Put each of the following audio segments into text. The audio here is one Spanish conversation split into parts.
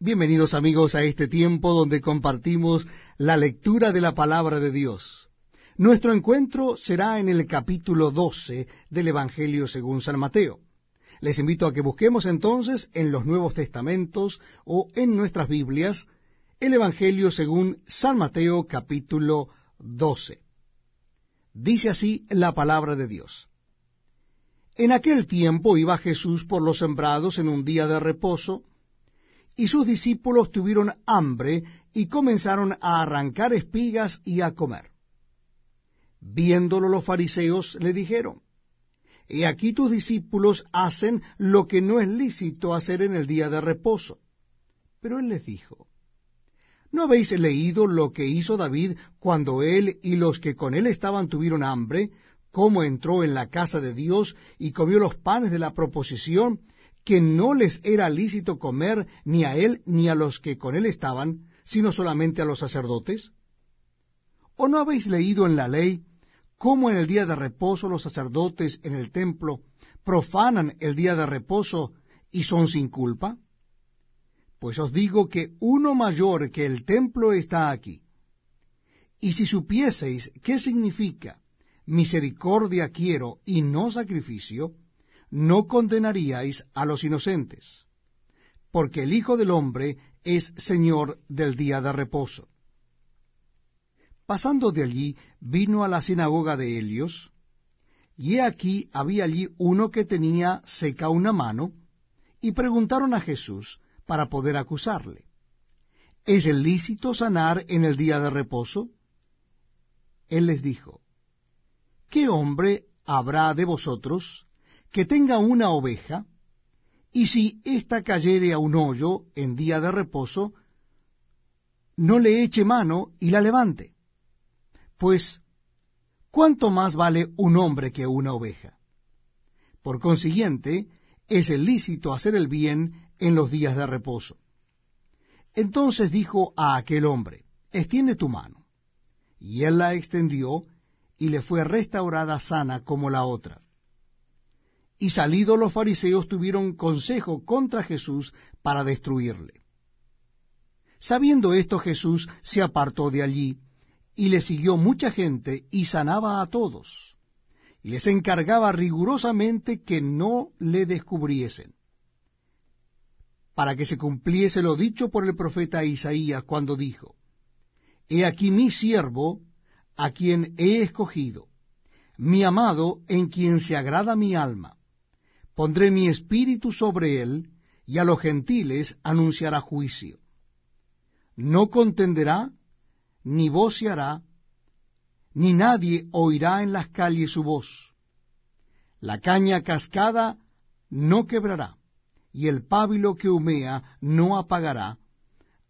Bienvenidos amigos a este tiempo donde compartimos la lectura de la palabra de Dios. Nuestro encuentro será en el capítulo 12 del Evangelio según San Mateo. Les invito a que busquemos entonces en los Nuevos Testamentos o en nuestras Biblias el Evangelio según San Mateo capítulo 12. Dice así la palabra de Dios. En aquel tiempo iba Jesús por los sembrados en un día de reposo, y sus discípulos tuvieron hambre y comenzaron a arrancar espigas y a comer. Viéndolo los fariseos le dijeron, He aquí tus discípulos hacen lo que no es lícito hacer en el día de reposo. Pero él les dijo, ¿No habéis leído lo que hizo David cuando él y los que con él estaban tuvieron hambre, cómo entró en la casa de Dios y comió los panes de la proposición, que no les era lícito comer ni a él ni a los que con él estaban, sino solamente a los sacerdotes? ¿O no habéis leído en la ley cómo en el día de reposo los sacerdotes en el templo profanan el día de reposo y son sin culpa? Pues os digo que uno mayor que el templo está aquí. Y si supieseis qué significa misericordia quiero y no sacrificio, no condenaríais a los inocentes, porque el Hijo del Hombre es Señor del día de reposo. Pasando de allí, vino a la sinagoga de Helios, y he aquí había allí uno que tenía seca una mano, y preguntaron a Jesús para poder acusarle, ¿es el lícito sanar en el día de reposo? Él les dijo, ¿qué hombre habrá de vosotros que tenga una oveja, y si ésta cayere a un hoyo en día de reposo, no le eche mano y la levante. Pues, ¿cuánto más vale un hombre que una oveja? Por consiguiente, es lícito hacer el bien en los días de reposo. Entonces dijo a aquel hombre, extiende tu mano. Y él la extendió, y le fue restaurada sana como la otra. Y salidos los fariseos tuvieron consejo contra Jesús para destruirle. Sabiendo esto Jesús se apartó de allí, y le siguió mucha gente, y sanaba a todos, y les encargaba rigurosamente que no le descubriesen, para que se cumpliese lo dicho por el profeta Isaías cuando dijo, He aquí mi siervo, a quien he escogido, mi amado, en quien se agrada mi alma Pondré mi espíritu sobre él, y a los gentiles anunciará juicio. No contenderá, ni voceará, ni nadie oirá en las calles su voz. La caña cascada no quebrará, y el pábilo que humea no apagará,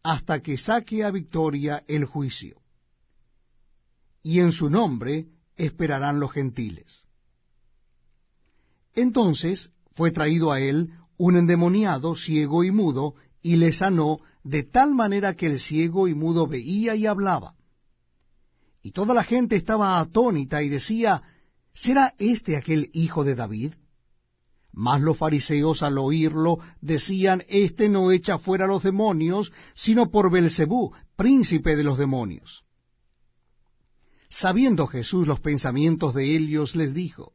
hasta que saque a victoria el juicio. Y en su nombre esperarán los gentiles. Entonces fue traído a él un endemoniado, ciego y mudo, y le sanó de tal manera que el ciego y mudo veía y hablaba. Y toda la gente estaba atónita y decía, ¿será este aquel hijo de David? Mas los fariseos al oírlo decían, Este no echa fuera los demonios, sino por Belcebú, príncipe de los demonios. Sabiendo Jesús los pensamientos de ellos, les dijo,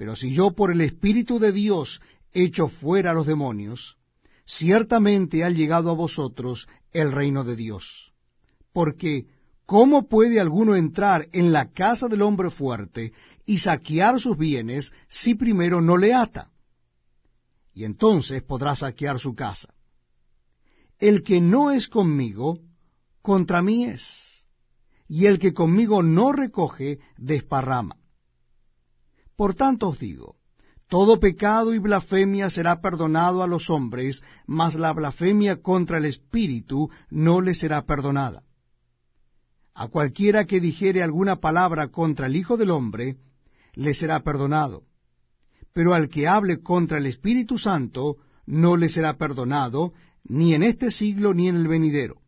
Pero si yo por el Espíritu de Dios echo fuera a los demonios, ciertamente ha llegado a vosotros el reino de Dios. Porque, ¿cómo puede alguno entrar en la casa del hombre fuerte y saquear sus bienes si primero no le ata? Y entonces podrá saquear su casa. El que no es conmigo, contra mí es, y el que conmigo no recoge, desparrama. Por tanto os digo, Todo pecado y blasfemia será perdonado a los hombres, mas la blasfemia contra el Espíritu no le será perdonada. A cualquiera que dijere alguna palabra contra el Hijo del Hombre, le será perdonado. Pero al que hable contra el Espíritu Santo, no le será perdonado, ni en este siglo ni en el venidero.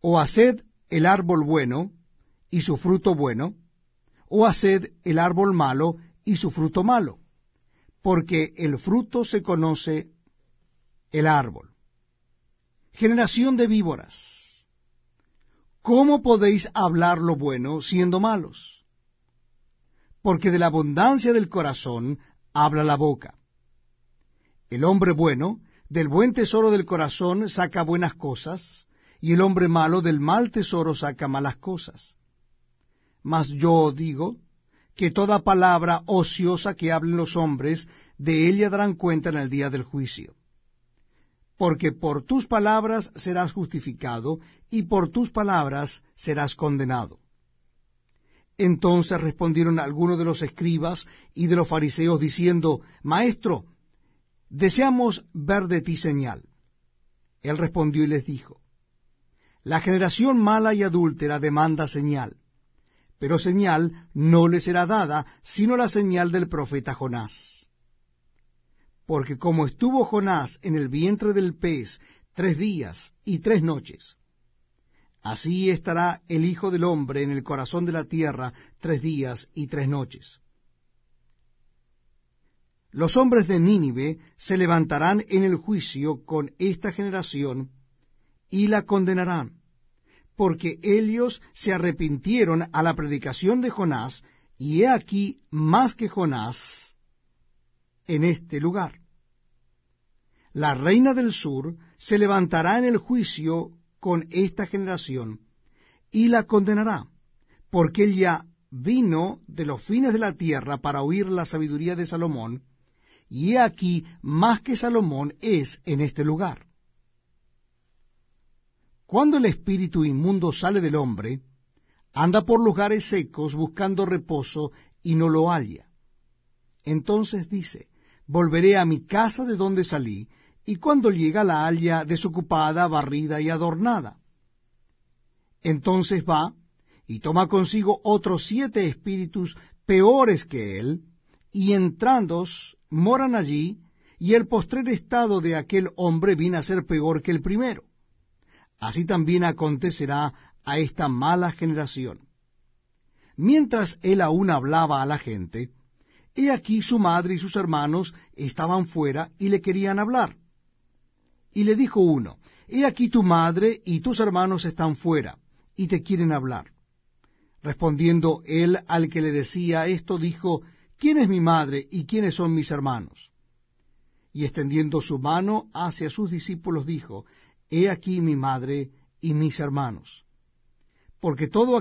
O haced el árbol bueno, y su fruto bueno, o haced el árbol malo, y su fruto malo, porque el fruto se conoce el árbol. Generación de víboras, ¿cómo podéis hablar lo bueno siendo malos? Porque de la abundancia del corazón habla la boca. El hombre bueno del buen tesoro del corazón saca buenas cosas, y el hombre malo del mal tesoro saca malas cosas. Mas yo digo, que toda palabra ociosa que hablen los hombres, de ella darán cuenta en el día del juicio. Porque por tus palabras serás justificado, y por tus palabras serás condenado. Entonces respondieron algunos de los escribas y de los fariseos diciendo, Maestro, deseamos ver de ti señal. Él respondió y les dijo, La generación mala y adúltera demanda señal pero señal no le será dada, sino la señal del profeta Jonás. Porque como estuvo Jonás en el vientre del pez tres días y tres noches, así estará el Hijo del Hombre en el corazón de la tierra tres días y tres noches. Los hombres de Nínive se levantarán en el juicio con esta generación y la condenarán porque ellos se arrepintieron a la predicación de Jonás, y he aquí más que Jonás en este lugar. La reina del sur se levantará en el juicio con esta generación, y la condenará, porque ella vino de los fines de la tierra para oír la sabiduría de Salomón, y he aquí más que Salomón es en este lugar. Cuando el espíritu inmundo sale del hombre, anda por lugares secos buscando reposo y no lo halla. Entonces dice, volveré a mi casa de donde salí, y cuando llega la halla desocupada, barrida y adornada. Entonces va y toma consigo otros siete espíritus peores que él, y entrando moran allí, y el postrer estado de aquel hombre viene a ser peor que el primero. Así también acontecerá a esta mala generación. Mientras él aún hablaba a la gente, he aquí su madre y sus hermanos estaban fuera y le querían hablar. Y le dijo uno, He aquí tu madre y tus hermanos están fuera, y te quieren hablar. Respondiendo él al que le decía esto, dijo, ¿quién es mi madre y quiénes son mis hermanos? Y extendiendo su mano hacia sus discípulos, dijo, He aquí mi madre y mis hermanos. Porque todo